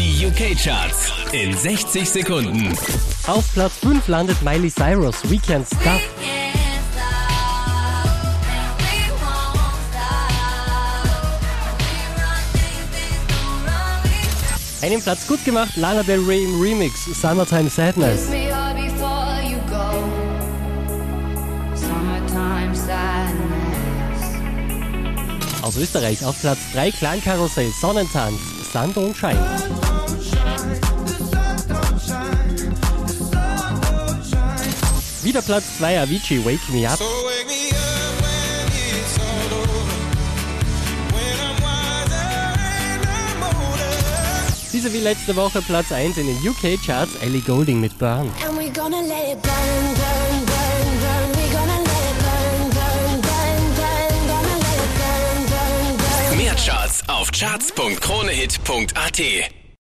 Die UK-Charts in 60 Sekunden. Auf Platz 5 landet Miley Cyrus, Weekend Stuff. Einen Platz gut gemacht, Lana Del Rey im Remix, Summertime Sadness. Aus Österreich auf Platz 3 Klangkarussell, Sonnentanz, Sand und Schein. Wieder Platz 2 Avicii, Wake Me Up. So wake me up when it's all over. When I'm wiser and I'm older. Diese wie letzte Woche Platz 1 in den UK-Charts, Ellie Golding mit Burn. And we're gonna let it burn, burn, burn, burn. We're gonna let it burn, burn, burn, burn. Gonna let it burn, burn, burn. Mehr Charts auf charts.kronehit.at.